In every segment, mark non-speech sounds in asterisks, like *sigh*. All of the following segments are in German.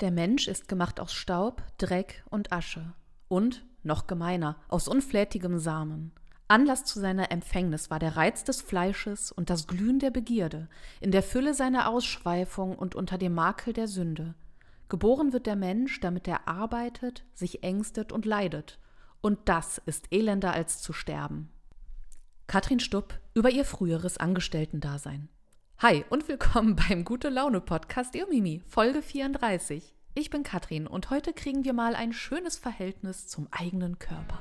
Der Mensch ist gemacht aus Staub, Dreck und Asche und, noch gemeiner, aus unflätigem Samen. Anlass zu seiner Empfängnis war der Reiz des Fleisches und das Glühen der Begierde, in der Fülle seiner Ausschweifung und unter dem Makel der Sünde. Geboren wird der Mensch, damit er arbeitet, sich ängstet und leidet. Und das ist elender als zu sterben. Katrin Stupp über ihr früheres Angestellten-Dasein. Hi und willkommen beim Gute Laune Podcast Ihr Mimi, Folge 34. Ich bin Katrin und heute kriegen wir mal ein schönes Verhältnis zum eigenen Körper.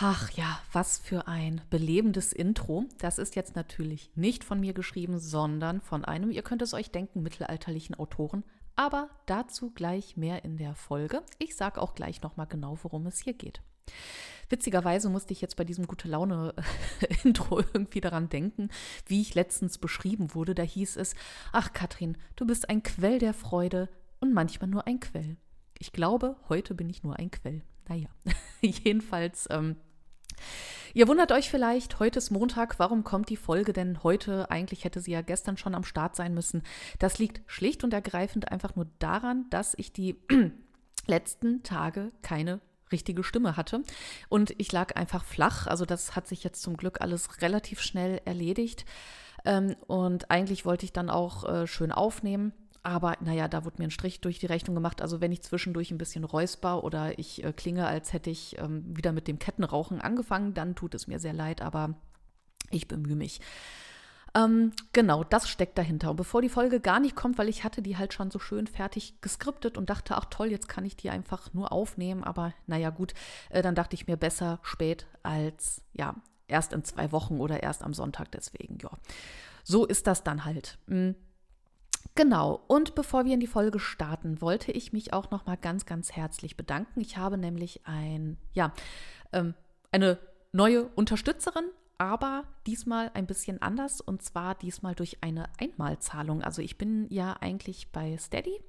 Ach ja, was für ein belebendes Intro. Das ist jetzt natürlich nicht von mir geschrieben, sondern von einem, ihr könnt es euch denken, mittelalterlichen Autoren. Aber dazu gleich mehr in der Folge. Ich sage auch gleich nochmal genau, worum es hier geht. Witzigerweise musste ich jetzt bei diesem gute Laune-Intro *laughs* irgendwie daran denken, wie ich letztens beschrieben wurde. Da hieß es, ach Katrin, du bist ein Quell der Freude und manchmal nur ein Quell. Ich glaube, heute bin ich nur ein Quell. Naja, *laughs* jedenfalls, ähm, ihr wundert euch vielleicht, heute ist Montag, warum kommt die Folge denn heute? Eigentlich hätte sie ja gestern schon am Start sein müssen. Das liegt schlicht und ergreifend einfach nur daran, dass ich die *clears throat* letzten Tage keine richtige Stimme hatte. Und ich lag einfach flach. Also das hat sich jetzt zum Glück alles relativ schnell erledigt. Ähm, und eigentlich wollte ich dann auch äh, schön aufnehmen. Aber naja, da wurde mir ein Strich durch die Rechnung gemacht. Also wenn ich zwischendurch ein bisschen räusper oder ich äh, klinge, als hätte ich ähm, wieder mit dem Kettenrauchen angefangen, dann tut es mir sehr leid, aber ich bemühe mich. Ähm, genau, das steckt dahinter. Und bevor die Folge gar nicht kommt, weil ich hatte die halt schon so schön fertig geskriptet und dachte, ach toll, jetzt kann ich die einfach nur aufnehmen. Aber naja, gut, äh, dann dachte ich mir besser spät als ja, erst in zwei Wochen oder erst am Sonntag. Deswegen, ja. So ist das dann halt. Mhm. Genau, und bevor wir in die Folge starten, wollte ich mich auch noch mal ganz, ganz herzlich bedanken. Ich habe nämlich ein, ja, ähm, eine neue Unterstützerin, aber diesmal ein bisschen anders und zwar diesmal durch eine Einmalzahlung. Also ich bin ja eigentlich bei Steady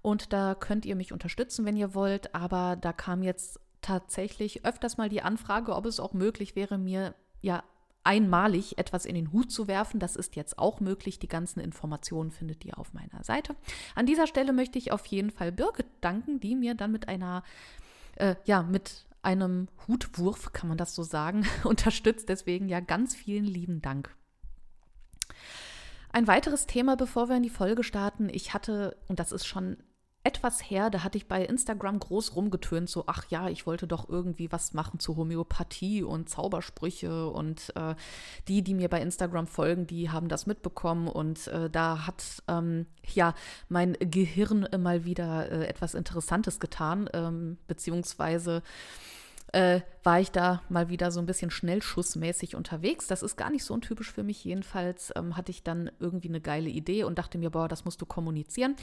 und da könnt ihr mich unterstützen, wenn ihr wollt, aber da kam jetzt tatsächlich öfters mal die Anfrage, ob es auch möglich wäre, mir ja einmalig etwas in den Hut zu werfen. Das ist jetzt auch möglich. Die ganzen Informationen findet ihr auf meiner Seite. An dieser Stelle möchte ich auf jeden Fall Birgit danken, die mir dann mit einer, äh, ja, mit einem Hutwurf, kann man das so sagen, *laughs* unterstützt. Deswegen ja ganz vielen lieben Dank. Ein weiteres Thema, bevor wir in die Folge starten. Ich hatte, und das ist schon etwas her, da hatte ich bei Instagram groß rumgetönt, so, ach ja, ich wollte doch irgendwie was machen zu Homöopathie und Zaubersprüche und äh, die, die mir bei Instagram folgen, die haben das mitbekommen und äh, da hat ähm, ja mein Gehirn mal wieder äh, etwas Interessantes getan, ähm, beziehungsweise äh, war ich da mal wieder so ein bisschen schnellschussmäßig unterwegs. Das ist gar nicht so untypisch für mich. Jedenfalls ähm, hatte ich dann irgendwie eine geile Idee und dachte mir, boah, das musst du kommunizieren.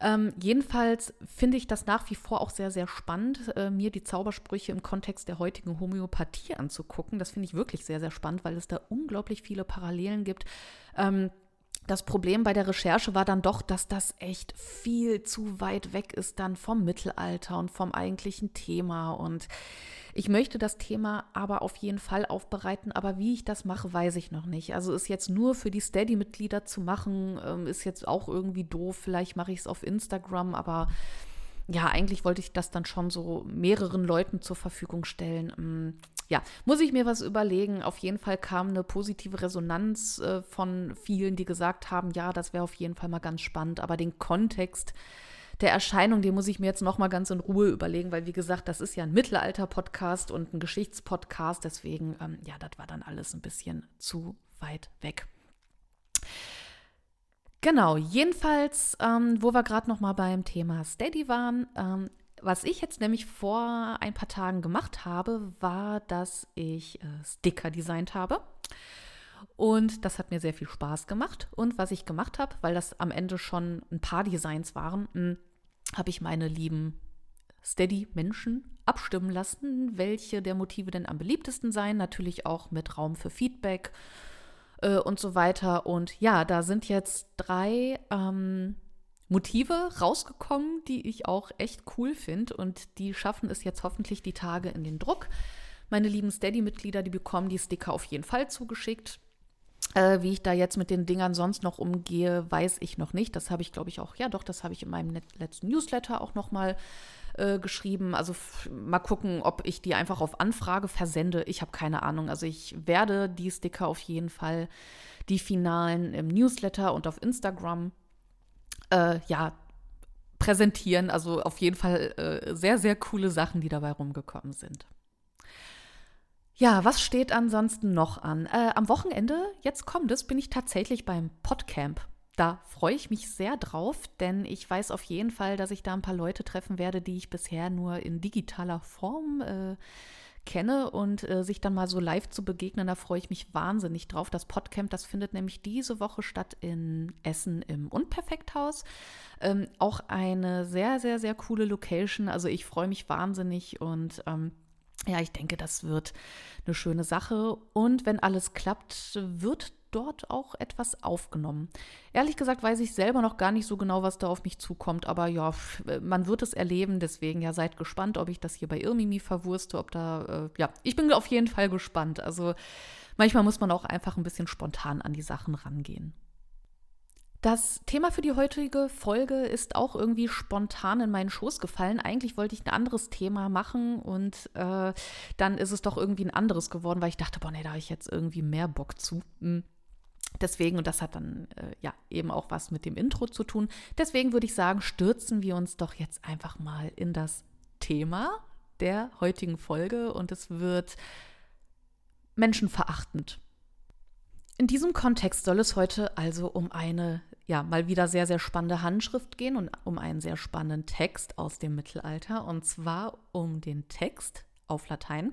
Ähm, jedenfalls finde ich das nach wie vor auch sehr, sehr spannend, äh, mir die Zaubersprüche im Kontext der heutigen Homöopathie anzugucken. Das finde ich wirklich sehr, sehr spannend, weil es da unglaublich viele Parallelen gibt. Ähm, das Problem bei der Recherche war dann doch, dass das echt viel zu weit weg ist dann vom Mittelalter und vom eigentlichen Thema. Und ich möchte das Thema aber auf jeden Fall aufbereiten, aber wie ich das mache, weiß ich noch nicht. Also ist jetzt nur für die Steady-Mitglieder zu machen, ähm, ist jetzt auch irgendwie doof. Vielleicht mache ich es auf Instagram, aber ja, eigentlich wollte ich das dann schon so mehreren Leuten zur Verfügung stellen. Ja, muss ich mir was überlegen. Auf jeden Fall kam eine positive Resonanz äh, von vielen, die gesagt haben, ja, das wäre auf jeden Fall mal ganz spannend. Aber den Kontext der Erscheinung, den muss ich mir jetzt noch mal ganz in Ruhe überlegen, weil wie gesagt, das ist ja ein Mittelalter-Podcast und ein Geschichtspodcast. Deswegen, ähm, ja, das war dann alles ein bisschen zu weit weg. Genau, jedenfalls, ähm, wo wir gerade noch mal beim Thema Steady waren, ähm, was ich jetzt nämlich vor ein paar Tagen gemacht habe, war, dass ich äh, Sticker designt habe. Und das hat mir sehr viel Spaß gemacht. Und was ich gemacht habe, weil das am Ende schon ein paar Designs waren, hm, habe ich meine lieben Steady-Menschen abstimmen lassen, welche der Motive denn am beliebtesten seien. Natürlich auch mit Raum für Feedback äh, und so weiter. Und ja, da sind jetzt drei ähm, Motive rausgekommen, die ich auch echt cool finde. Und die schaffen es jetzt hoffentlich die Tage in den Druck. Meine lieben Steady-Mitglieder, die bekommen die Sticker auf jeden Fall zugeschickt. Äh, wie ich da jetzt mit den Dingern sonst noch umgehe, weiß ich noch nicht. Das habe ich, glaube ich, auch, ja doch, das habe ich in meinem letzten Newsletter auch noch mal äh, geschrieben. Also mal gucken, ob ich die einfach auf Anfrage versende. Ich habe keine Ahnung. Also ich werde die Sticker auf jeden Fall, die finalen im Newsletter und auf Instagram, äh, ja, präsentieren. Also auf jeden Fall äh, sehr, sehr coole Sachen, die dabei rumgekommen sind. Ja, was steht ansonsten noch an? Äh, am Wochenende, jetzt kommt es, bin ich tatsächlich beim Podcamp. Da freue ich mich sehr drauf, denn ich weiß auf jeden Fall, dass ich da ein paar Leute treffen werde, die ich bisher nur in digitaler Form äh, kenne und äh, sich dann mal so live zu begegnen, da freue ich mich wahnsinnig drauf. Das Podcamp, das findet nämlich diese Woche statt in Essen im Unperfekthaus. Ähm, auch eine sehr, sehr, sehr coole Location. Also ich freue mich wahnsinnig und ähm, ja, ich denke, das wird eine schöne Sache. Und wenn alles klappt, wird dort auch etwas aufgenommen. Ehrlich gesagt weiß ich selber noch gar nicht so genau, was da auf mich zukommt, aber ja, man wird es erleben, deswegen ja seid gespannt, ob ich das hier bei Irmimi verwurste, ob da, äh, ja, ich bin auf jeden Fall gespannt. Also manchmal muss man auch einfach ein bisschen spontan an die Sachen rangehen. Das Thema für die heutige Folge ist auch irgendwie spontan in meinen Schoß gefallen. Eigentlich wollte ich ein anderes Thema machen und äh, dann ist es doch irgendwie ein anderes geworden, weil ich dachte, boah, nee, da habe ich jetzt irgendwie mehr Bock zu. Hm. Deswegen, und das hat dann äh, ja eben auch was mit dem Intro zu tun. Deswegen würde ich sagen, stürzen wir uns doch jetzt einfach mal in das Thema der heutigen Folge und es wird menschenverachtend. In diesem Kontext soll es heute also um eine, ja, mal wieder sehr, sehr spannende Handschrift gehen und um einen sehr spannenden Text aus dem Mittelalter. Und zwar um den Text auf Latein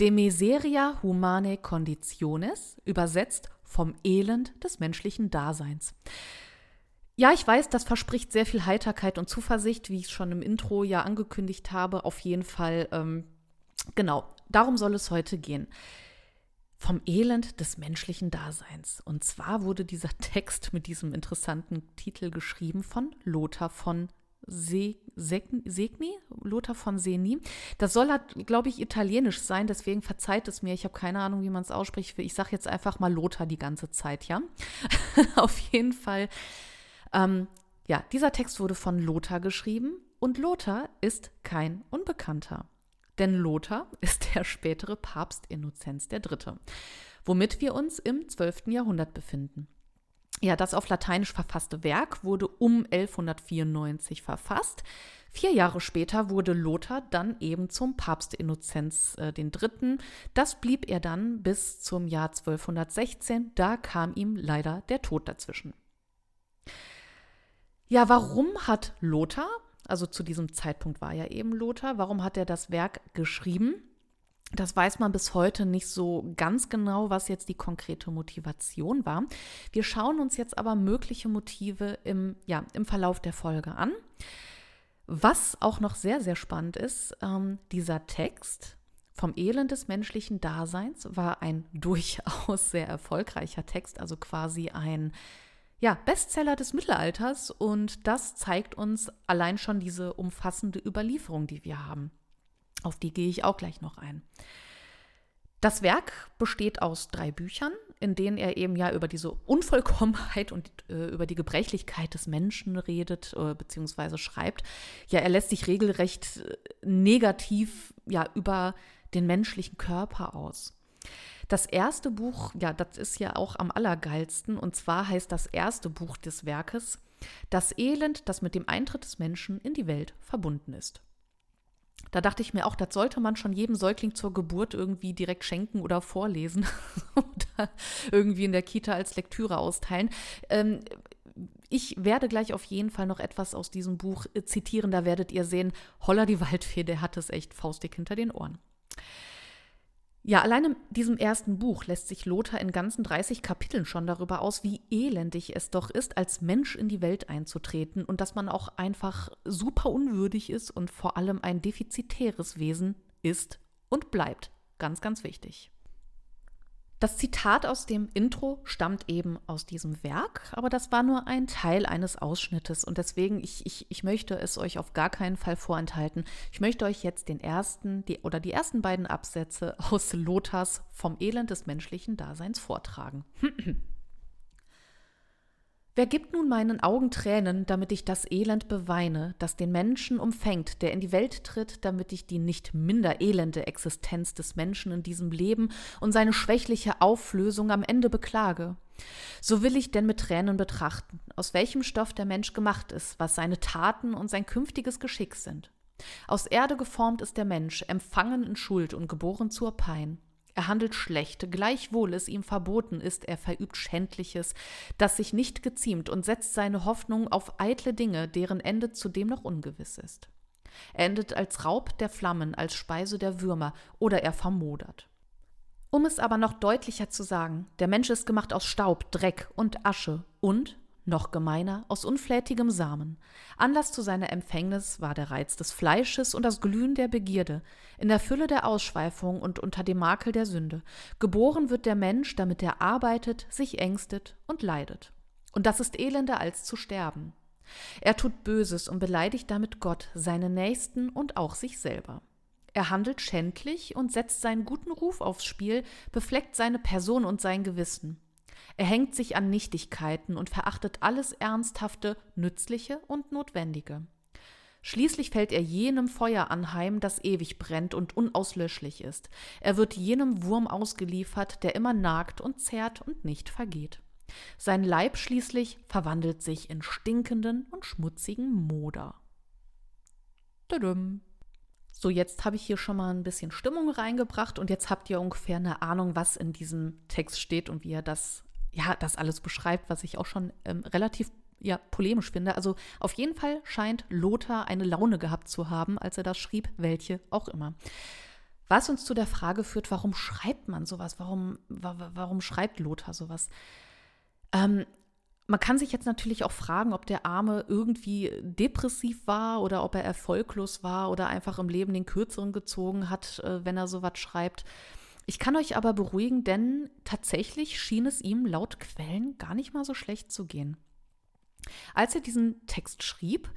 De Miseria Humane Conditiones, übersetzt vom Elend des menschlichen Daseins. Ja, ich weiß, das verspricht sehr viel Heiterkeit und Zuversicht, wie ich es schon im Intro ja angekündigt habe. Auf jeden Fall, ähm, genau, darum soll es heute gehen vom Elend des menschlichen Daseins. Und zwar wurde dieser *laughs* Text mit diesem interessanten Titel geschrieben von Lothar von Se Segni, Lothar von Seni. Das soll, halt, glaube ich, italienisch sein, deswegen verzeiht es mir. Ich habe keine Ahnung, wie man es ausspricht. Ich sage jetzt einfach mal Lothar die ganze Zeit, ja. *laughs* Auf jeden Fall. Ähm, ja, dieser Text wurde von Lothar geschrieben und Lothar ist kein Unbekannter. Denn Lothar *laughs* ist der spätere Papst Innozenz III., womit wir uns im 12. Jahrhundert befinden. Ja, das auf Lateinisch verfasste Werk wurde um 1194 verfasst. Vier Jahre später wurde Lothar dann eben zum Papst Innozenz äh, III. Das blieb er dann bis zum Jahr 1216. Da kam ihm leider der Tod dazwischen. Ja, warum hat Lothar also zu diesem Zeitpunkt war ja eben Lothar. Warum hat er das Werk geschrieben? Das weiß man bis heute nicht so ganz genau, was jetzt die konkrete Motivation war. Wir schauen uns jetzt aber mögliche Motive im, ja, im Verlauf der Folge an. Was auch noch sehr, sehr spannend ist, ähm, dieser Text vom Elend des menschlichen Daseins war ein *laughs* durchaus sehr erfolgreicher Text, also quasi ein ja, Bestseller des Mittelalters und das zeigt uns allein schon diese umfassende Überlieferung, die wir haben. Auf die gehe ich auch gleich noch ein. Das Werk besteht aus drei Büchern, in denen er eben ja über diese Unvollkommenheit und äh, über die Gebrechlichkeit des Menschen redet äh, bzw. schreibt. Ja, er lässt sich regelrecht äh, negativ ja über den menschlichen Körper aus. Das erste Buch, ja, das ist ja auch am allergeilsten. Und zwar heißt das erste Buch des Werkes Das Elend, das mit dem Eintritt des Menschen in die Welt verbunden ist. Da dachte ich mir auch, das sollte man schon jedem Säugling zur Geburt irgendwie direkt schenken oder vorlesen *laughs* oder irgendwie in der Kita als Lektüre austeilen. Ähm, ich werde gleich auf jeden Fall noch etwas aus diesem Buch äh, zitieren. Da werdet ihr sehen, Holler die Waldfee, der hat es echt faustdick hinter den Ohren. Ja, allein in diesem ersten Buch lässt sich Lothar in ganzen 30 Kapiteln schon darüber aus, wie elendig es doch ist, als Mensch in die Welt einzutreten und dass man auch einfach super unwürdig ist und vor allem ein defizitäres Wesen ist und bleibt. Ganz, ganz wichtig. Das Zitat aus dem Intro stammt eben aus diesem Werk, aber das war nur ein Teil eines Ausschnittes und deswegen, ich, ich, ich möchte es euch auf gar keinen Fall vorenthalten. Ich möchte euch jetzt den ersten die, oder die ersten beiden Absätze aus Lothars Vom Elend des menschlichen Daseins vortragen. *clears throat* Wer gibt nun meinen Augen Tränen, damit ich das Elend beweine, das den Menschen umfängt, der in die Welt tritt, damit ich die nicht minder elende Existenz des Menschen in diesem Leben und seine schwächliche Auflösung am Ende beklage? So will ich denn mit Tränen betrachten, aus welchem Stoff der Mensch gemacht ist, was seine Taten und sein künftiges Geschick sind. Aus Erde geformt ist der Mensch, empfangen in Schuld und geboren zur Pein. Er handelt schlecht, gleichwohl es ihm verboten ist, er verübt Schändliches, das sich nicht geziemt und setzt seine Hoffnung auf eitle Dinge, deren Ende zudem noch ungewiss ist. Er endet als Raub der Flammen, als Speise der Würmer oder er vermodert. Um es aber noch deutlicher zu sagen, der Mensch ist gemacht aus Staub, Dreck und Asche und, noch gemeiner, aus unflätigem Samen. Anlass zu seiner Empfängnis war der Reiz des Fleisches und das Glühen der Begierde, in der Fülle der Ausschweifung und unter dem Makel der Sünde. Geboren wird der Mensch, damit er arbeitet, sich ängstet und leidet. Und das ist elender als zu sterben. Er tut Böses und beleidigt damit Gott, seine Nächsten und auch sich selber. Er handelt schändlich und setzt seinen guten Ruf aufs Spiel, befleckt seine Person und sein Gewissen. Er hängt sich an Nichtigkeiten und verachtet alles Ernsthafte, Nützliche und Notwendige. Schließlich fällt er jenem Feuer anheim, das ewig brennt und unauslöschlich ist. Er wird jenem Wurm ausgeliefert, der immer nagt und zehrt und nicht vergeht. Sein Leib schließlich verwandelt sich in stinkenden und schmutzigen Moder. So, jetzt habe ich hier schon mal ein bisschen Stimmung reingebracht und jetzt habt ihr ungefähr eine Ahnung, was in diesem Text steht und wie er das ja, das alles beschreibt, was ich auch schon ähm, relativ ja, polemisch finde. Also auf jeden Fall scheint Lothar eine Laune gehabt zu haben, als er das schrieb, welche auch immer. Was uns zu der Frage führt, warum schreibt man sowas? Warum, warum schreibt Lothar sowas? Ähm, man kann sich jetzt natürlich auch fragen, ob der Arme irgendwie depressiv war oder ob er erfolglos war oder einfach im Leben den Kürzeren gezogen hat, äh, wenn er sowas schreibt. Ich kann euch aber beruhigen, denn tatsächlich schien es ihm laut Quellen gar nicht mal so schlecht zu gehen. Als er diesen Text schrieb,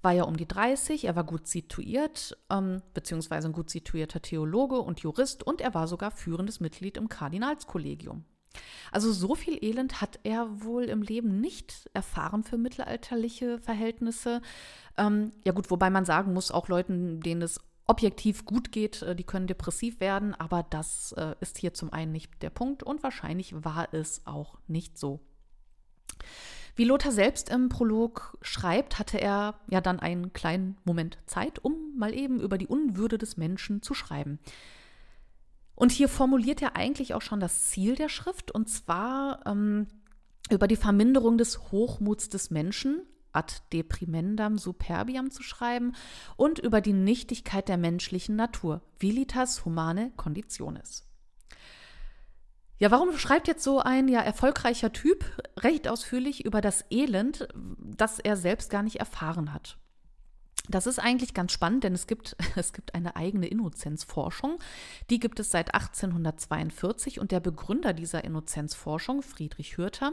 war er um die 30, er war gut situiert, ähm, beziehungsweise ein gut situierter Theologe und Jurist und er war sogar führendes Mitglied im Kardinalskollegium. Also so viel Elend hat er wohl im Leben nicht erfahren für mittelalterliche Verhältnisse. Ähm, ja gut, wobei man sagen muss, auch Leuten, denen es objektiv gut geht, äh, die können depressiv werden, aber das äh, ist hier zum einen nicht der Punkt und wahrscheinlich war es auch nicht so. Wie Lothar selbst im Prolog schreibt, hatte er ja dann einen kleinen Moment Zeit, um mal eben über die Unwürde des Menschen zu schreiben. Und hier formuliert er eigentlich auch schon das Ziel der Schrift, und zwar ähm, über die Verminderung des Hochmuts des Menschen, ad deprimendam superbiam zu schreiben und über die Nichtigkeit der menschlichen Natur, vilitas humane conditionis. Ja, warum schreibt jetzt so ein ja erfolgreicher Typ recht ausführlich über das Elend, das er selbst gar nicht erfahren hat? Das ist eigentlich ganz spannend, denn es gibt, *laughs* es gibt eine eigene Innozenzforschung. Die gibt es seit 1842 und der Begründer dieser Innozenzforschung, Friedrich Hürter,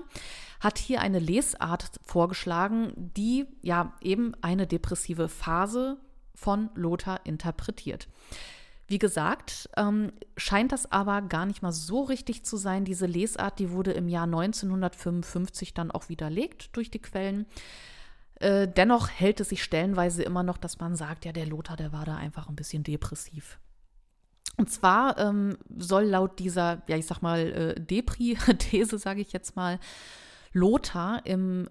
hat hier eine Lesart vorgeschlagen, die ja eben eine depressive Phase von Lothar interpretiert. Wie gesagt, ähm, scheint das aber gar nicht mal so richtig zu sein. Diese Lesart, die wurde im Jahr 1955 dann auch widerlegt durch die Quellen. Äh, dennoch hält es sich stellenweise immer noch, dass man sagt, ja, der Lothar, der war da einfach ein bisschen depressiv. Und zwar ähm, soll laut dieser, ja, ich sag mal, äh, Depri-These, *laughs* sage ich jetzt mal, Lothar im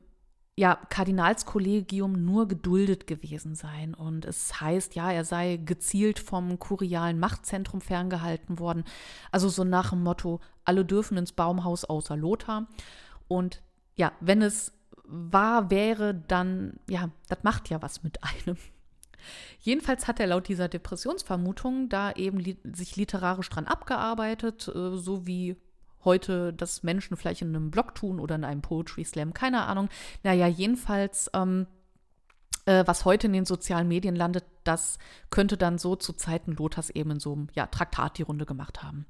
ja, Kardinalskollegium nur geduldet gewesen sein. Und es heißt, ja, er sei gezielt vom kurialen Machtzentrum ferngehalten worden. Also so nach dem Motto, alle dürfen ins Baumhaus außer Lothar. Und ja, wenn es wahr wäre, dann, ja, das macht ja was mit einem. Jedenfalls hat er laut dieser Depressionsvermutung da eben li sich literarisch dran abgearbeitet, äh, so wie heute das Menschen vielleicht in einem Blog tun oder in einem Poetry Slam, keine Ahnung. Naja, jedenfalls, ähm, äh, was heute in den sozialen Medien landet, das könnte dann so zu Zeiten Lothars eben in so einem ja, Traktat die Runde gemacht haben.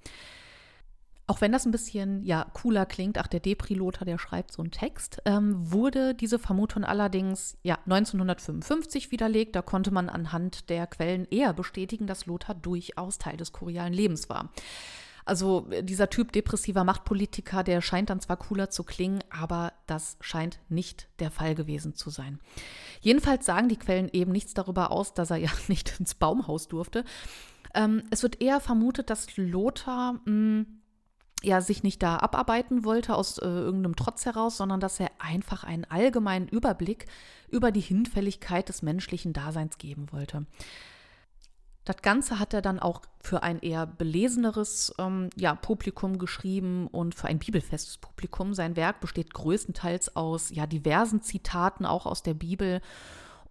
Auch wenn das ein bisschen ja cooler klingt, ach der Depri-Lothar, der schreibt so einen Text, ähm, wurde diese Vermutung allerdings ja 1955 widerlegt. Da konnte man anhand der Quellen eher bestätigen, dass Lothar durchaus Teil des kurialen Lebens war. Also äh, dieser Typ depressiver Machtpolitiker, der scheint dann zwar cooler zu klingen, aber das scheint nicht der Fall gewesen zu sein. Jedenfalls sagen die Quellen eben nichts darüber aus, dass er ja *laughs* nicht ins Baumhaus durfte. Ähm, es wird eher vermutet, dass Lothar mh, hm, ja sich nicht da abarbeiten wollte aus äh, irgendeinem Trotz heraus, sondern dass er einfach einen allgemeinen Überblick über die Hinfälligkeit des menschlichen Daseins geben wollte. Das Ganze hat er dann auch für ein eher beleseneres ähm, ja, Publikum geschrieben und für ein bibelfestes Publikum. Sein Werk besteht größtenteils aus ja, diversen Zitaten, auch aus der Bibel.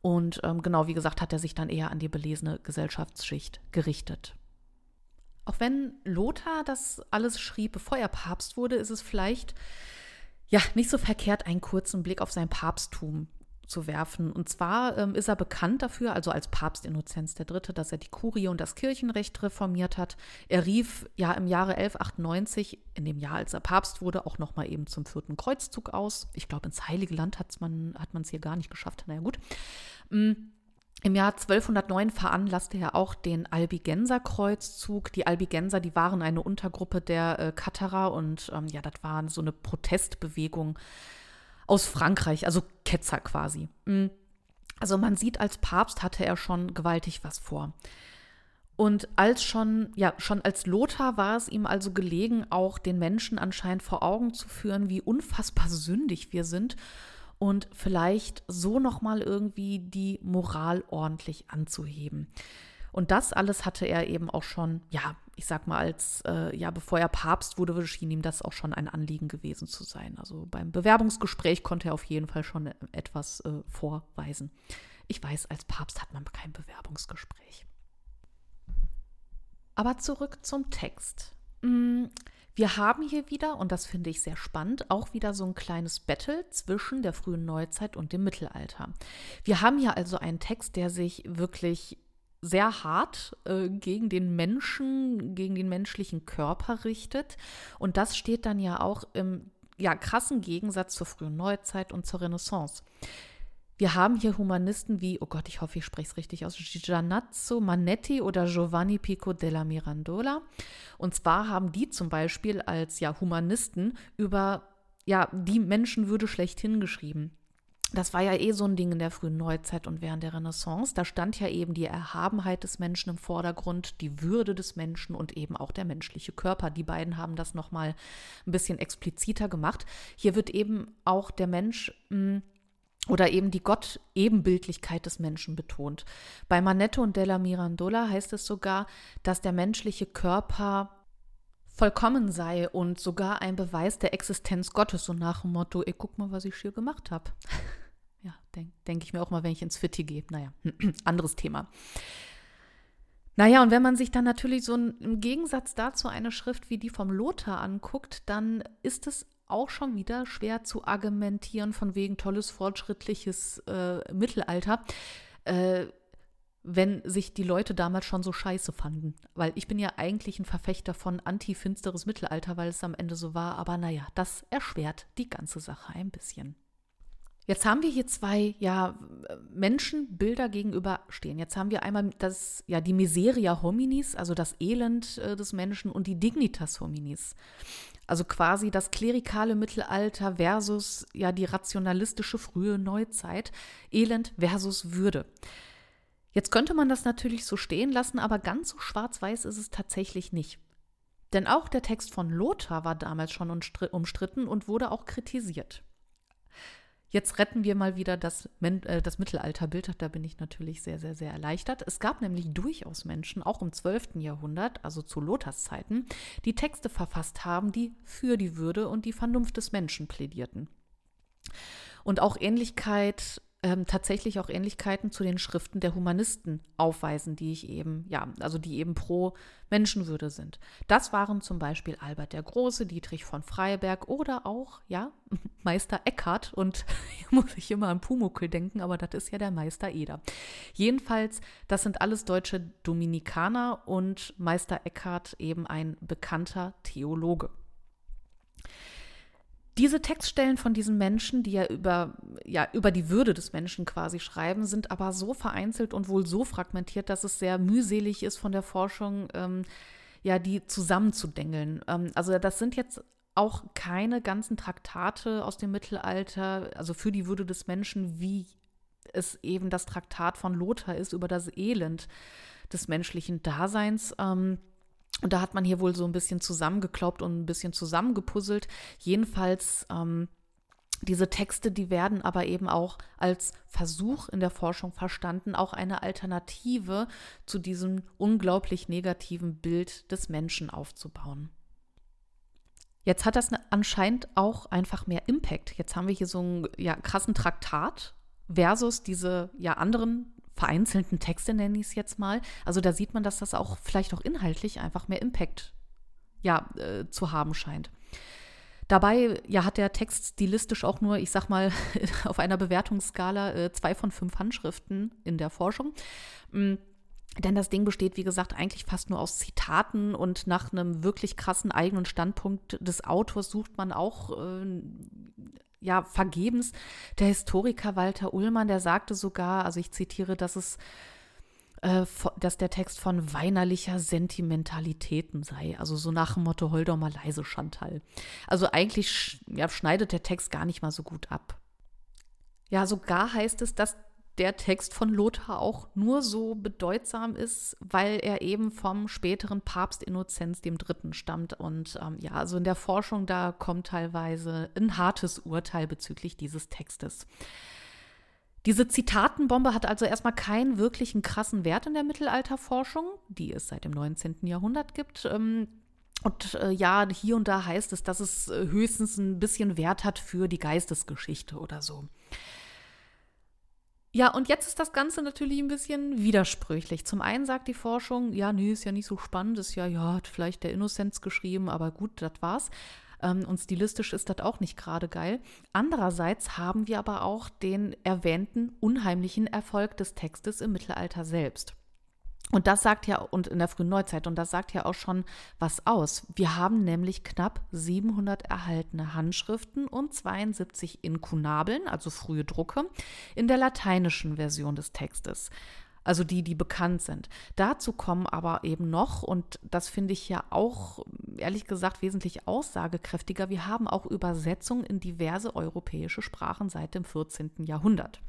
Und ähm, genau wie gesagt, hat er sich dann eher an die belesene Gesellschaftsschicht gerichtet. Auch wenn Lothar das alles schrieb, bevor er Papst wurde, ist es vielleicht ja nicht so verkehrt, einen kurzen Blick auf sein Papsttum zu werfen. Und zwar ähm, ist er bekannt dafür, also als Papst Innozenz III., dass er die Kurie und das Kirchenrecht reformiert hat. Er rief ja im Jahre 1198, in dem Jahr, als er Papst wurde, auch nochmal eben zum vierten Kreuzzug aus. Ich glaube, ins Heilige Land hat's man, hat man es hier gar nicht geschafft. Naja, gut. Mhm. Im Jahr 1209 veranlasste er auch den Albigenser-Kreuzzug. Die Albigenser, die waren eine Untergruppe der äh, Katharer und ähm, ja, das war so eine Protestbewegung aus Frankreich, also Ketzer quasi. Mm. Also man sieht, als Papst hatte er schon gewaltig was vor. Und als schon, ja, schon als Lothar war es ihm also gelegen, auch den Menschen anscheinend vor Augen zu führen, wie unfassbar sündig wir sind und vielleicht so nochmal irgendwie die Moral ordentlich anzuheben. Und das alles hatte er eben auch schon, ja, ich sag mal, als, äh, ja, bevor er Papst wurde, schien ihm das auch schon ein Anliegen gewesen zu sein. Also beim Bewerbungsgespräch konnte er auf jeden Fall schon etwas äh, vorweisen. Ich weiß, als Papst hat man kein Bewerbungsgespräch. Aber zurück zum Text. Wir haben hier wieder, und das finde ich sehr spannend, auch wieder so ein kleines Battle zwischen der frühen Neuzeit und dem Mittelalter. Wir haben hier also einen Text, der sich wirklich sehr hart äh, gegen den Menschen, gegen den menschlichen Körper richtet. Und das steht dann ja auch im ja, krassen Gegensatz zur frühen Neuzeit und zur Renaissance. Wir haben hier Humanisten wie, oh Gott, ich hoffe, ich spreche es richtig aus, Gianazzo Manetti oder Giovanni Pico della Mirandola. Und zwar haben die zum Beispiel als ja, Humanisten über ja, die Menschenwürde schlechthin geschrieben das war ja eh so ein Ding in der frühen Neuzeit und während der Renaissance. Da stand ja eben die Erhabenheit des Menschen im Vordergrund, die Würde des Menschen und eben auch der menschliche Körper. Die beiden haben das nochmal ein bisschen expliziter gemacht. Hier wird eben auch der Mensch mh, hm, oder eben die Gott-Ebenbildlichkeit des Menschen betont. Bei Manetto und Della Mirandola heißt es sogar, dass der menschliche Körper vollkommen sei und sogar ein Beweis der Existenz Gottes, so nach dem Motto, ey, guck mal, was ich hier gemacht habe. *laughs* Ja, denke denk ich mir auch mal, wenn ich ins Fitti gehe. Naja, *clears throat* anderes Thema. Naja, und wenn man sich dann natürlich so ein, im Gegensatz dazu eine Schrift wie die vom Lothar anguckt, dann ist es auch schon wieder schwer zu argumentieren von wegen tolles, fortschrittliches äh, Mittelalter. Äh, wenn sich die Leute damals schon so scheiße fanden. Weil ich bin ja eigentlich ein Verfechter von anti-finsteres Mittelalter, weil es am Ende so war. Aber naja, das erschwert die ganze Sache ein bisschen. Jetzt haben wir hier zwei ja, Menschenbilder gegenüberstehen. Jetzt haben wir einmal das, ja, die Miseria hominis, also das Elend äh, des Menschen, und die Dignitas hominis. Also quasi das klerikale Mittelalter versus ja die rationalistische frühe Neuzeit. Elend versus Würde. Jetzt könnte man das natürlich so stehen lassen, aber ganz so schwarz-weiß ist es tatsächlich nicht. Denn auch der Text von Lothar war damals schon umstritten und wurde auch kritisiert. Jetzt retten wir mal wieder das, äh, das Mittelalterbild. Da bin ich natürlich sehr, sehr, sehr erleichtert. Es gab nämlich durchaus Menschen, auch im 12. Jahrhundert, also zu Lothars Zeiten, die Texte verfasst haben, die für die Würde und die Vernunft des Menschen plädierten. Und auch Ähnlichkeit ähm, tatsächlich auch Ähnlichkeiten zu den Schriften der Humanisten aufweisen, die ich eben, ja, also die eben pro Menschenwürde sind. Das waren zum Beispiel Albert der Große, Dietrich von Freiberg oder auch, ja, *laughs* Meister Eckhart. Und *laughs* hier muss ich immer an Pumuckel denken, aber das ist ja der Meister Eder. Jedenfalls, das sind alles deutsche Dominikaner und Meister Eckhart eben ein bekannter Theologe. Diese Textstellen von diesen Menschen, die ja über, ja über die Würde des Menschen quasi schreiben, sind aber so vereinzelt und wohl so fragmentiert, dass es sehr mühselig ist von der Forschung, ähm, ja, die zusammenzudengeln. Ähm, also das sind jetzt auch keine ganzen Traktate aus dem Mittelalter, also für die Würde des Menschen, wie es eben das Traktat von Lothar ist über das Elend des menschlichen Daseins. Ähm, und da hat man hier wohl so ein bisschen zusammengeklaubt und ein bisschen zusammengepuzzelt. Jedenfalls, ähm, diese Texte, die werden aber eben auch als Versuch in der Forschung verstanden, auch eine Alternative zu diesem unglaublich negativen Bild des Menschen aufzubauen. Jetzt hat das anscheinend auch einfach mehr Impact. Jetzt haben wir hier so einen ja, krassen Traktat versus diese ja anderen vereinzelten Texte, nenne ich es jetzt mal. Also da sieht man, dass das auch vielleicht auch inhaltlich einfach mehr Impact ja, äh, zu haben scheint. Dabei ja, hat der Text stilistisch auch nur, ich sag mal, *laughs* auf einer Bewertungsskala äh, zwei von fünf Handschriften in der Forschung. Mhm. Denn das Ding besteht, wie gesagt, eigentlich fast nur aus Zitaten und nach einem wirklich krassen eigenen Standpunkt des Autors sucht man auch äh, ja vergebens. Der Historiker Walter Ullmann, der sagte sogar, also ich zitiere, dass es äh, dass der Text von weinerlicher Sentimentalitäten sei. Also so nach dem Motto, hol doch mal leise, Chantal. Also eigentlich ja, schneidet der Text gar nicht mal so gut ab. Ja, sogar heißt es, dass der Text von Lothar auch nur so bedeutsam ist, weil er eben vom späteren Papst Innozenz III. stammt. Und ähm, ja, also in der Forschung, da kommt teilweise ein hartes Urteil bezüglich dieses Textes. Diese Zitatenbombe hat also erstmal keinen wirklichen krassen Wert in der Mittelalterforschung, die es seit dem 19. Jahrhundert gibt. Ähm, und äh, ja, hier und da heißt es, dass es äh, höchstens ein bisschen Wert hat für die Geistesgeschichte oder so. Ja, und jetzt ist das Ganze natürlich ein bisschen widersprüchlich. Zum einen sagt die Forschung, ja, nee, ist ja nicht so spannend, ist ja, ja, hat vielleicht der Innozenz geschrieben, aber gut, das war's. Ähm, und stilistisch ist das auch nicht gerade geil. Andererseits haben wir aber auch den erwähnten unheimlichen Erfolg des Textes im Mittelalter selbst. Und das sagt ja, und in der frühen Neuzeit, und das sagt ja auch schon was aus. Wir haben nämlich knapp 700 erhaltene Handschriften und 72 Inkunabeln, also frühe Drucke, in der lateinischen Version des Textes. Also die, die bekannt sind. Dazu kommen aber eben noch, und das finde ich ja auch, ehrlich gesagt, wesentlich aussagekräftiger, wir haben auch Übersetzungen in diverse europäische Sprachen seit dem 14. Jahrhundert.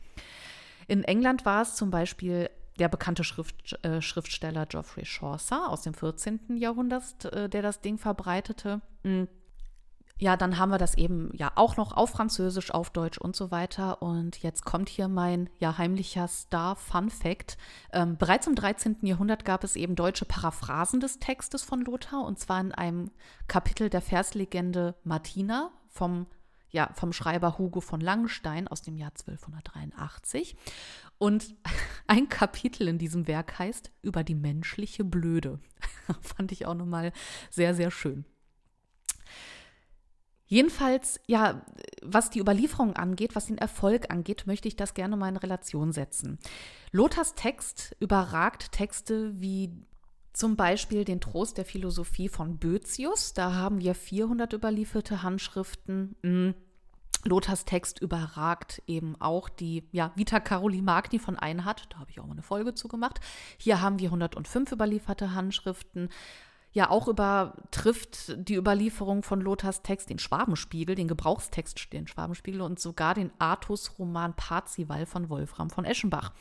In England war es zum Beispiel der bekannte Schrift, äh, Schriftsteller Geoffrey Chaucer aus dem 14. Jahrhundert, äh, der das Ding verbreitete. Mhm. Ja, dann haben wir das eben ja auch noch auf Französisch, auf Deutsch und so weiter. Und jetzt kommt hier mein ja heimlicher Star-Fun-Fact. Ähm, bereits im 13. Jahrhundert gab es eben deutsche Paraphrasen des Textes von Lothar und zwar in einem Kapitel der Verslegende Martina vom ja, vom Schreiber Hugo von Langenstein aus dem Jahr 1283. Und *laughs* ein Kapitel in diesem Werk heißt Über die menschliche Blöde. *laughs* Fand ich auch nochmal sehr, sehr schön. Jedenfalls, ja, was die Überlieferung angeht, was den Erfolg angeht, möchte ich das gerne mal in Relation setzen. Lothars Text überragt Texte wie zum Beispiel den Trost der Philosophie von Bözius. Da haben wir 400 überlieferte Handschriften. Lothars Text überragt eben auch die ja, Vita Caroli Magni von Einhard. Da habe ich auch mal eine Folge zu gemacht. Hier haben wir 105 überlieferte Handschriften. Ja, auch übertrifft die Überlieferung von Lothars Text den Schwabenspiegel, den Gebrauchstext, den Schwabenspiegel und sogar den Artus-Roman Parzival von Wolfram von Eschenbach.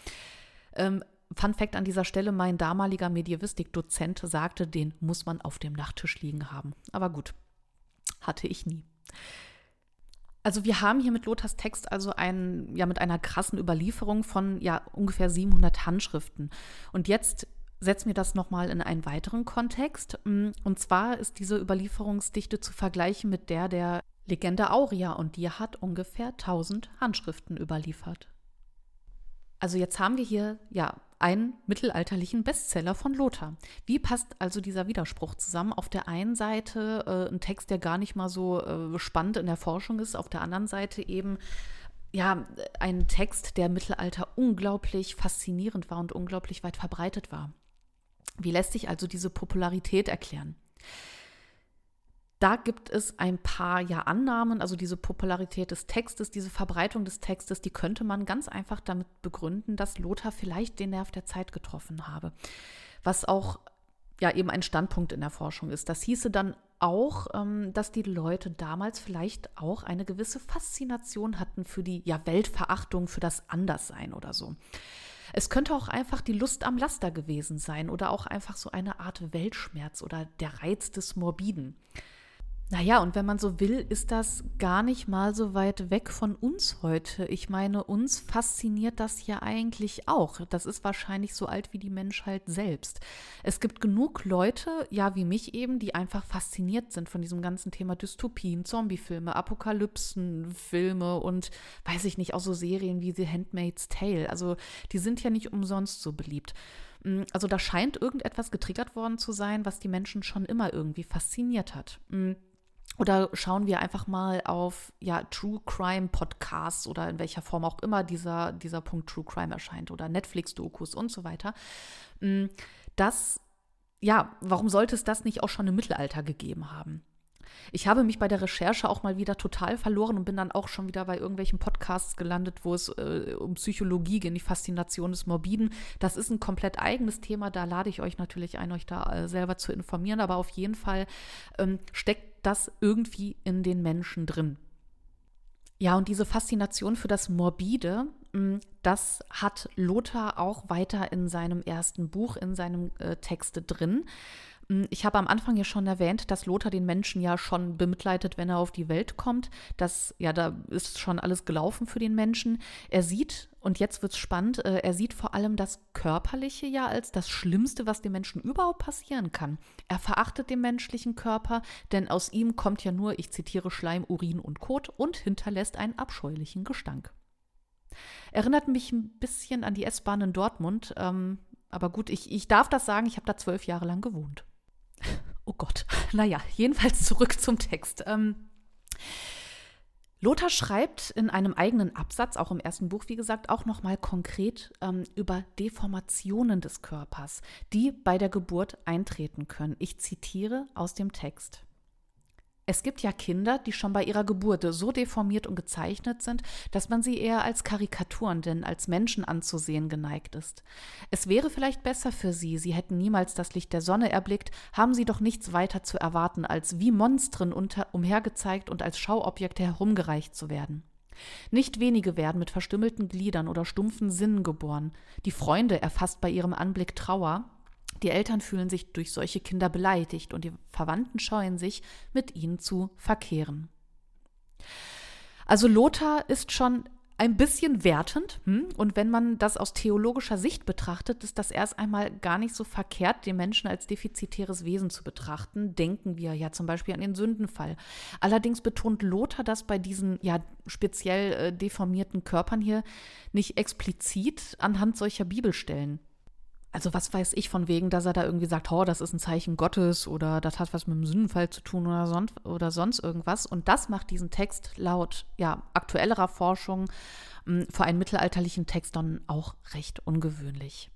Ähm, Fun Fact an dieser Stelle: Mein damaliger Medievistik-Dozent sagte, den muss man auf dem Nachttisch liegen haben. Aber gut, hatte ich nie. Also wir haben hier mit Lothars Text also ein, ja, mit einer krassen Überlieferung von ja ungefähr 700 Handschriften. Und jetzt setzen wir das nochmal in einen weiteren Kontext. Mm, und zwar ist diese Überlieferungsdichte zu vergleichen mit der der Legende Auria und die hat ungefähr 1000 Handschriften überliefert. Also jetzt haben wir hier ja einen mittelalterlichen Bestseller von Lothar. Wie passt also dieser Widerspruch zusammen? Auf der einen Seite äh, ein Text, der gar nicht mal so äh, spannend in der Forschung ist, auf der anderen Seite eben ja ein Text, der im Mittelalter unglaublich faszinierend war und unglaublich weit verbreitet war. Wie lässt sich also diese Popularität erklären? Da gibt es ein paar ja Annahmen, also diese Popularität des Textes, diese Verbreitung des Textes, die könnte man ganz einfach damit begründen, dass Lothar vielleicht den Nerv der Zeit getroffen habe. Was auch ja eben ein Standpunkt in der Forschung ist. Das hieße dann auch, ähm, dass die Leute damals vielleicht auch eine gewisse Faszination hatten für die ja, Weltverachtung, für das Anderssein oder so. Es könnte auch einfach die Lust am Laster gewesen sein oder auch einfach so eine Art Weltschmerz oder der Reiz des Morbiden. Naja, und wenn man so will, ist das gar nicht mal so weit weg von uns heute. Ich meine, uns fasziniert das ja eigentlich auch. Das ist wahrscheinlich so alt wie die Menschheit selbst. Es gibt genug Leute, ja, wie mich eben, die einfach fasziniert sind von diesem ganzen Thema Dystopien, Zombiefilme, Apokalypsenfilme und weiß ich nicht, auch so Serien wie The Handmaid's Tale. Also, die sind ja nicht umsonst so beliebt. Mm, also da scheint irgendetwas getriggert worden zu sein, was die Menschen schon immer irgendwie fasziniert hat. Oder schauen wir einfach mal auf ja, True Crime Podcasts oder in welcher Form auch immer dieser, dieser Punkt True Crime erscheint oder Netflix-Dokus und so weiter. Mm, das, ja, warum sollte es das nicht auch schon im Mittelalter gegeben haben? Ich habe mich bei der Recherche auch mal wieder total verloren und bin dann auch schon wieder bei irgendwelchen Podcasts gelandet, wo es äh, um Psychologie geht, die Faszination des Morbiden. Das ist ein komplett eigenes Thema. Da lade ich euch natürlich ein, euch da äh, selber zu informieren. Aber auf jeden Fall ähm, steckt das irgendwie in den Menschen drin. Ja, und diese Faszination für das Morbide, mm, das hat Lothar auch weiter in seinem ersten Buch, in seinem äh, Texte drin. Hm, ich habe am Anfang ja schon erwähnt, dass Lothar den Menschen ja schon bemitleidet, wenn er auf die Welt kommt. Das, ja, da ist schon alles gelaufen für den Menschen. Er sieht, und jetzt wird es spannend, äh, er sieht vor allem das Körperliche ja als das Schlimmste, was dem Menschen überhaupt passieren kann. Er verachtet den menschlichen Körper, denn aus ihm kommt ja nur, ich zitiere, Schleim, Urin und Kot und hinterlässt einen abscheulichen Gestank. Erinnert mich ein bisschen an die S-Bahn in Dortmund. Ähm, aber gut, ich, ich darf das sagen, ich habe da zwölf Jahre lang gewohnt. *laughs* Oh Gott. Naja, jedenfalls zurück zum Text. Ähm, Lothar schreibt in einem eigenen Absatz, auch im ersten Buch, wie gesagt, auch nochmal konkret ähm, über Deformationen des Körpers, die bei der Geburt eintreten können. Ich zitiere aus dem Text. Es gibt ja Kinder, die schon bei ihrer Geburt so deformiert und gezeichnet sind, dass man sie eher als Karikaturen denn als Menschen anzusehen geneigt ist. Es wäre vielleicht besser für sie, sie hätten niemals das Licht der Sonne erblickt, haben sie doch nichts weiter zu erwarten, als wie Monstren unter, umhergezeigt und als Schauobjekte herumgereicht zu werden. Nicht wenige werden mit verstümmelten Gliedern oder stumpfen Sinnen geboren. Die Freunde erfasst bei ihrem Anblick Trauer, die Eltern fühlen sich durch solche Kinder beleidigt und die Verwandten scheuen sich, mit ihnen zu verkehren. Also Lothar ist schon ein bisschen wertend. Hm? Und wenn man das aus theologischer Sicht betrachtet, ist das erst einmal gar nicht so verkehrt, den Menschen als defizitäres Wesen zu betrachten. Denken wir ja zum Beispiel an den Sündenfall. Allerdings betont Lothar das bei diesen ja speziell äh, deformierten Körpern hier nicht explizit anhand solcher Bibelstellen also was weiß ich von wegen, dass er da irgendwie sagt, oh, das ist ein Zeichen Gottes oder das hat was mit dem Sündenfall zu tun oder, son oder sonst irgendwas. Und das macht diesen Text laut ja, aktuellerer Forschung mh, für einen mittelalterlichen Text dann auch recht ungewöhnlich.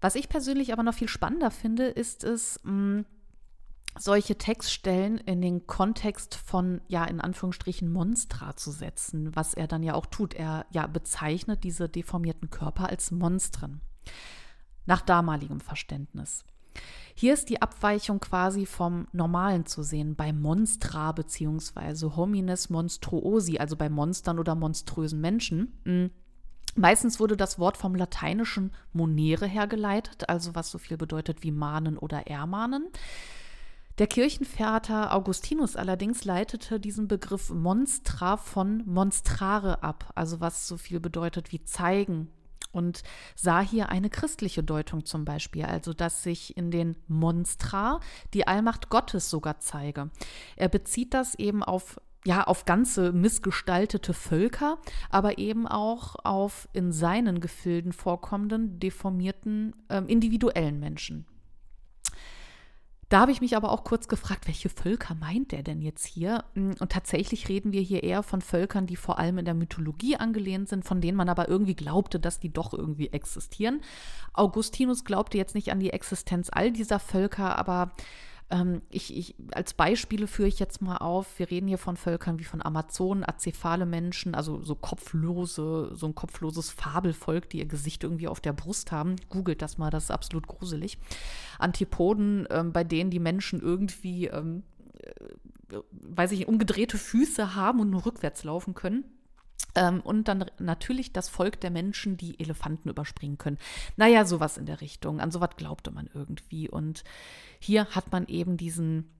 Was ich persönlich aber noch viel spannender finde, ist es, mh, solche Textstellen in den Kontext von, ja, in Anführungsstrichen Monstra zu setzen, was er dann ja auch tut. Er ja bezeichnet diese deformierten Körper als Monstren nach damaligem Verständnis. Hier ist die Abweichung quasi vom Normalen zu sehen, bei Monstra bzw. Homines monstruosi, also bei Monstern oder monströsen Menschen. Hm. Meistens wurde das Wort vom lateinischen monere hergeleitet, also was so viel bedeutet wie mahnen oder ermahnen. Der Kirchenvater Augustinus allerdings leitete diesen Begriff monstra von monstrare ab, also was so viel bedeutet wie zeigen und sah hier eine christliche Deutung zum Beispiel, also dass sich in den Monstra die Allmacht Gottes sogar zeige. Er bezieht das eben auf ja, auf ganze missgestaltete Völker, aber eben auch auf in seinen Gefilden vorkommenden, deformierten, äh, individuellen Menschen. Da habe ich mich aber auch kurz gefragt, welche Völker meint der denn jetzt hier? Und tatsächlich reden wir hier eher von Völkern, die vor allem in der Mythologie angelehnt sind, von denen man aber irgendwie glaubte, dass die doch irgendwie existieren. Augustinus glaubte jetzt nicht an die Existenz all dieser Völker, aber ähm, ich, ich, als Beispiele führe ich jetzt mal auf, wir reden hier von Völkern wie von Amazonen, azephale Menschen, also so kopflose, so ein kopfloses Fabelvolk, die ihr Gesicht irgendwie auf der Brust haben. Googelt das mal, das ist absolut gruselig. Antipoden, ähm, bei denen die Menschen irgendwie, ähm, äh, weiß ich, umgedrehte Füße haben und nur rückwärts laufen können. Ähm, und dann natürlich das Volk der Menschen, die Elefanten überspringen können. Naja, sowas in der Richtung. An sowas glaubte man irgendwie. Und hier hat man eben diesen,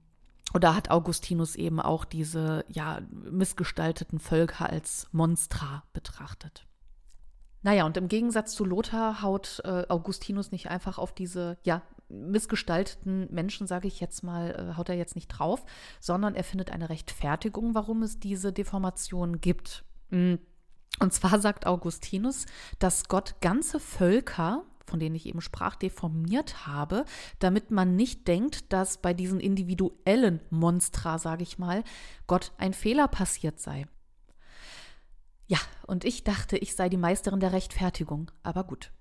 oder hat Augustinus eben auch diese, ja, missgestalteten Völker als Monstra betrachtet. Naja, und im Gegensatz zu Lothar haut äh, Augustinus nicht einfach auf diese, ja, missgestalteten Menschen, sage ich jetzt mal, äh, haut er jetzt nicht drauf, sondern er findet eine Rechtfertigung, warum es diese Deformation gibt. Mm. Und zwar sagt Augustinus, dass Gott ganze Völker, von denen ich eben sprach, deformiert habe, damit man nicht denkt, dass bei diesen individuellen Monstra, sage ich mal, Gott ein Fehler passiert sei. Ja, und ich dachte, ich sei die Meisterin der Rechtfertigung, aber gut.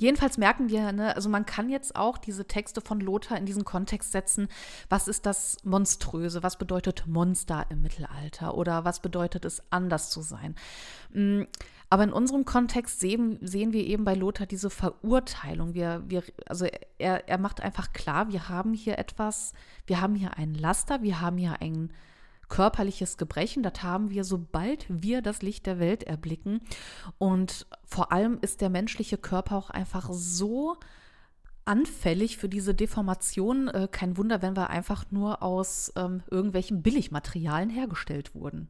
Jedenfalls merken wir, ne, also man kann jetzt auch diese Texte von Lothar in diesen Kontext setzen. Was ist das Monströse? Was bedeutet Monster im Mittelalter? Oder was bedeutet es, anders zu sein? Mm, aber in unserem Kontext sehen, sehen wir eben bei Lothar diese Verurteilung. Wir, wir, also er, er macht einfach klar, wir haben hier etwas, wir haben hier einen Laster, wir haben hier einen körperliches Gebrechen. Das haben wir, sobald wir das Licht der Welt erblicken. Und vor allem ist der menschliche Körper auch einfach so anfällig für diese Deformation. Äh, kein Wunder, wenn wir einfach nur aus ähm, irgendwelchen Billigmaterialien hergestellt wurden.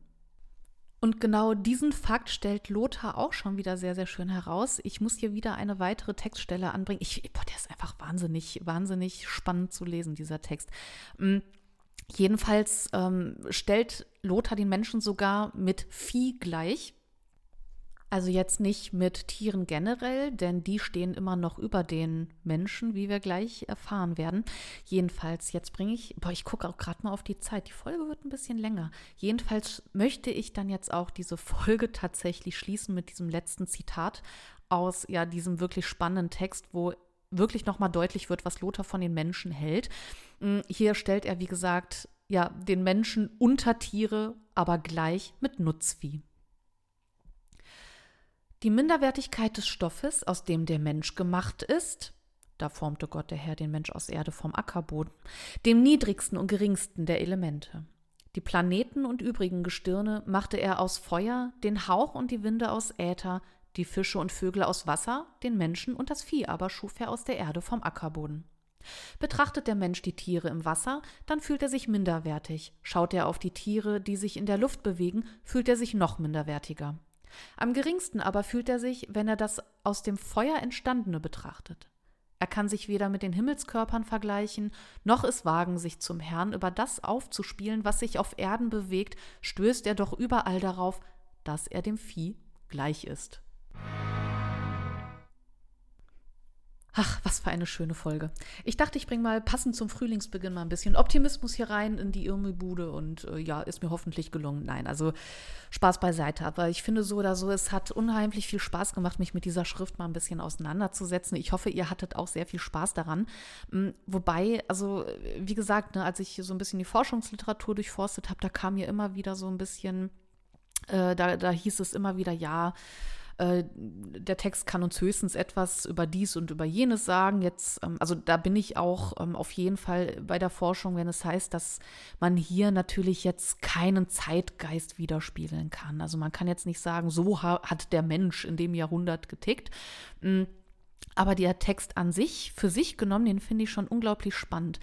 Und genau diesen Fakt stellt Lothar auch schon wieder sehr, sehr schön heraus. Ich muss hier wieder eine weitere Textstelle anbringen. Ich, boah, der ist einfach wahnsinnig, wahnsinnig spannend zu lesen, dieser Text. Jedenfalls ähm, stellt Lothar den Menschen sogar mit Vieh gleich. Also jetzt nicht mit Tieren generell, denn die stehen immer noch über den Menschen, wie wir gleich erfahren werden. Jedenfalls, jetzt bringe ich, boah, ich gucke auch gerade mal auf die Zeit. Die Folge wird ein bisschen länger. Jedenfalls möchte ich dann jetzt auch diese Folge tatsächlich schließen mit diesem letzten Zitat aus ja diesem wirklich spannenden Text, wo wirklich nochmal deutlich wird, was Lothar von den Menschen hält. Mm, hier stellt er, wie gesagt, ja, den Menschen unter Tiere, aber gleich mit Nutzvieh. Die Minderwertigkeit des Stoffes, aus dem der Mensch gemacht ist, da formte Gott der Herr den Mensch aus Erde vom Ackerboden, dem niedrigsten und geringsten der Elemente. Die Planeten und übrigen Gestirne machte er aus Feuer, den Hauch und die Winde aus Äther, die Fische und Vögel aus Wasser, den Menschen und das Vieh aber schuf er aus der Erde vom Ackerboden. Betrachtet der Mensch die Tiere im Wasser, dann fühlt er sich minderwertig. Schaut er auf die Tiere, die sich in der Luft bewegen, fühlt er sich noch minderwertiger. Am geringsten aber fühlt er sich, wenn er das aus dem Feuer entstandene betrachtet. Er kann sich weder mit den Himmelskörpern vergleichen, noch es wagen, sich zum Herrn über das aufzuspielen, was sich auf Erden bewegt, stößt er doch überall darauf, dass er dem Vieh gleich ist. Ach, was für eine schöne Folge. Ich dachte, ich bringe mal passend zum Frühlingsbeginn mal ein bisschen Optimismus hier rein in die Irmi-Bude und äh, ja, ist mir hoffentlich gelungen. Nein, also Spaß beiseite. Aber ich finde so oder so, es hat unheimlich viel Spaß gemacht, mich mit dieser Schrift mal ein bisschen auseinanderzusetzen. Ich hoffe, ihr hattet auch sehr viel Spaß daran. Hm, wobei, also wie gesagt, ne, als ich so ein bisschen die Forschungsliteratur durchforstet habe, da kam mir immer wieder so ein bisschen, äh, da, da hieß es immer wieder, ja, äh, der Text kann uns höchstens etwas über dies und über jenes sagen. Jetzt, ähm, also da bin ich auch ähm, auf jeden Fall bei der Forschung, wenn es heißt, dass man hier natürlich jetzt keinen Zeitgeist widerspiegeln kann. Also man kann jetzt nicht sagen, so hat der Mensch in dem Jahrhundert getickt. Mm, aber der Text an sich, für sich genommen, den finde ich schon unglaublich spannend.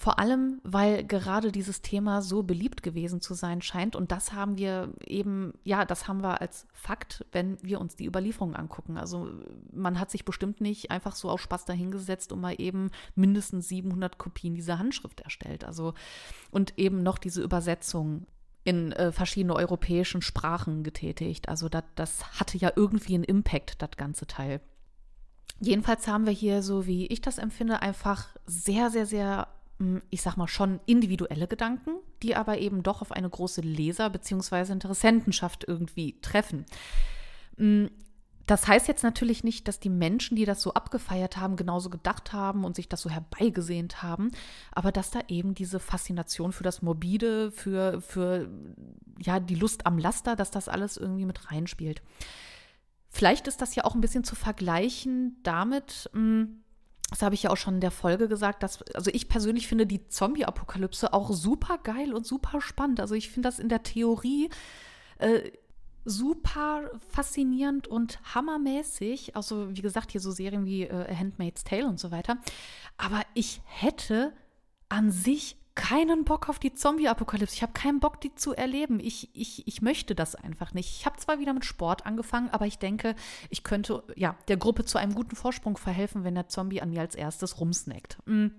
Vor allem, weil gerade dieses Thema so beliebt gewesen zu sein scheint. Und das haben wir eben, ja, das haben wir als Fakt, wenn wir uns die Überlieferung angucken. Also man hat sich bestimmt nicht einfach so aus Spaß dahingesetzt und mal eben mindestens 700 Kopien dieser Handschrift erstellt. Also und eben noch diese Übersetzung in äh, verschiedene europäischen Sprachen getätigt. Also dat, das hatte ja irgendwie einen Impact, das ganze Teil. Jedenfalls haben wir hier, so wie ich das empfinde, einfach sehr, sehr, sehr ich sag mal schon individuelle Gedanken, die aber eben doch auf eine große Leser- bzw. Interessentenschaft irgendwie treffen. Das heißt jetzt natürlich nicht, dass die Menschen, die das so abgefeiert haben, genauso gedacht haben und sich das so herbeigesehnt haben, aber dass da eben diese Faszination für das Morbide, für, für ja, die Lust am Laster, dass das alles irgendwie mit reinspielt. Vielleicht ist das ja auch ein bisschen zu vergleichen damit, mh, das habe ich ja auch schon in der Folge gesagt, dass, also ich persönlich finde die Zombie-Apokalypse auch super geil und super spannend. Also ich finde das in der Theorie äh, super faszinierend und hammermäßig. Also wie gesagt, hier so Serien wie äh, Handmaid's Tale und so weiter. Aber ich hätte an sich keinen Bock auf die Zombie-Apokalypse. Ich habe keinen Bock, die zu erleben. Ich, ich, ich möchte das einfach nicht. Ich habe zwar wieder mit Sport angefangen, aber ich denke, ich könnte ja der Gruppe zu einem guten Vorsprung verhelfen, wenn der Zombie an mir als erstes rumsnackt. Mhm.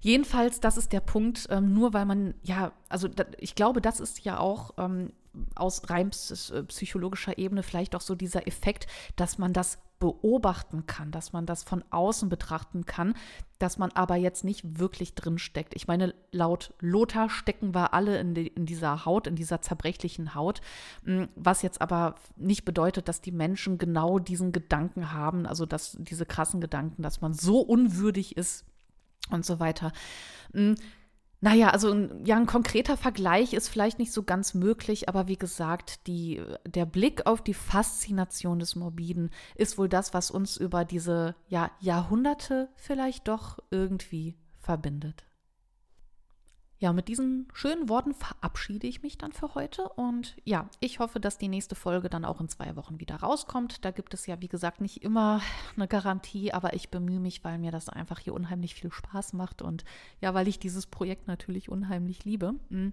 Jedenfalls, das ist der Punkt, ähm, nur weil man, ja, also da, ich glaube, das ist ja auch ähm, aus rein äh, psychologischer Ebene vielleicht auch so dieser Effekt, dass man das beobachten kann, dass man das von außen betrachten kann, dass man aber jetzt nicht wirklich drin steckt. Ich meine, laut Lothar stecken wir alle in, die, in dieser Haut, in dieser zerbrechlichen Haut, hm, was jetzt aber nicht bedeutet, dass die Menschen genau diesen Gedanken haben, also dass diese krassen Gedanken, dass man so unwürdig ist und so weiter. Naja, also ja, ein konkreter Vergleich ist vielleicht nicht so ganz möglich, aber wie gesagt, die, der Blick auf die Faszination des Morbiden ist wohl das, was uns über diese ja, Jahrhunderte vielleicht doch irgendwie verbindet. Ja, mit diesen schönen Worten verabschiede ich mich dann für heute. Und ja, ich hoffe, dass die nächste Folge dann auch in zwei Wochen wieder rauskommt. Da gibt es ja, wie gesagt, nicht immer *laughs* eine Garantie, aber ich bemühe mich, weil mir das einfach hier unheimlich viel Spaß macht und ja, weil ich dieses Projekt natürlich unheimlich liebe. Mhm.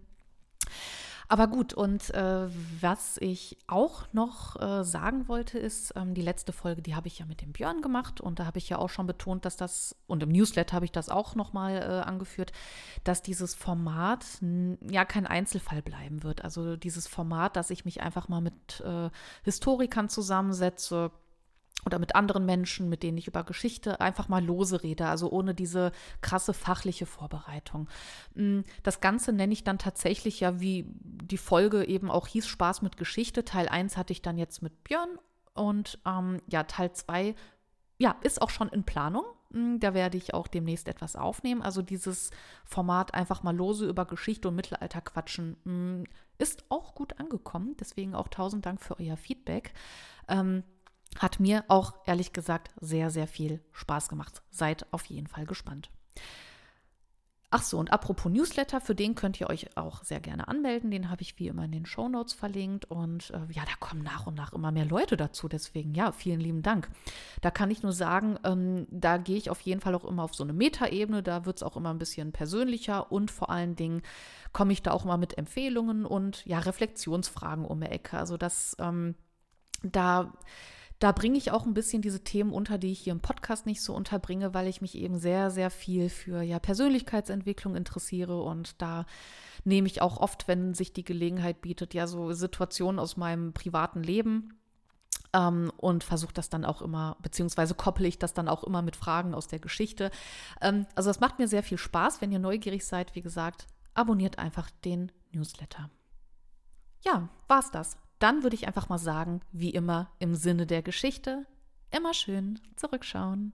Aber gut, und äh, was ich auch noch äh, sagen wollte, ist, ähm, die letzte Folge, die habe ich ja mit dem Björn gemacht und da habe ich ja auch schon betont, dass das, und im Newsletter habe ich das auch nochmal äh, angeführt, dass dieses Format ja kein Einzelfall bleiben wird. Also dieses Format, dass ich mich einfach mal mit äh, Historikern zusammensetze, oder mit anderen Menschen, mit denen ich über Geschichte einfach mal lose rede, also ohne diese krasse fachliche Vorbereitung. Mm, das Ganze nenne ich dann tatsächlich ja, wie die Folge eben auch hieß, Spaß mit Geschichte. Teil 1 hatte ich dann jetzt mit Björn und ähm, ja, Teil 2 ja, ist auch schon in Planung. Mm, da werde ich auch demnächst etwas aufnehmen. Also dieses Format einfach mal lose über Geschichte und Mittelalter quatschen mm, ist auch gut angekommen. Deswegen auch tausend Dank für euer Feedback. Ähm, hat mir auch ehrlich gesagt sehr, sehr viel Spaß gemacht. Seid auf jeden Fall gespannt. Ach so, und apropos Newsletter, für den könnt ihr euch auch sehr gerne anmelden. Den habe ich wie immer in den Show Notes verlinkt. Und äh, ja, da kommen nach und nach immer mehr Leute dazu. Deswegen, ja, vielen lieben Dank. Da kann ich nur sagen, ähm, da gehe ich auf jeden Fall auch immer auf so eine Metaebene. Da wird es auch immer ein bisschen persönlicher und vor allen Dingen komme ich da auch immer mit Empfehlungen und ja, Reflexionsfragen um die Ecke. Also das, ähm, da da bringe ich auch ein bisschen diese Themen unter, die ich hier im Podcast nicht so unterbringe, weil ich mich eben sehr, sehr viel für ja, Persönlichkeitsentwicklung interessiere und da nehme ich auch oft, wenn sich die Gelegenheit bietet, ja so Situationen aus meinem privaten Leben ähm, und versuche das dann auch immer, beziehungsweise koppel ich das dann auch immer mit Fragen aus der Geschichte. Ähm, also es macht mir sehr viel Spaß, wenn ihr neugierig seid, wie gesagt, abonniert einfach den Newsletter. Ja, war's das dann würde ich einfach mal sagen, wie immer im Sinne der Geschichte, immer schön zurückschauen.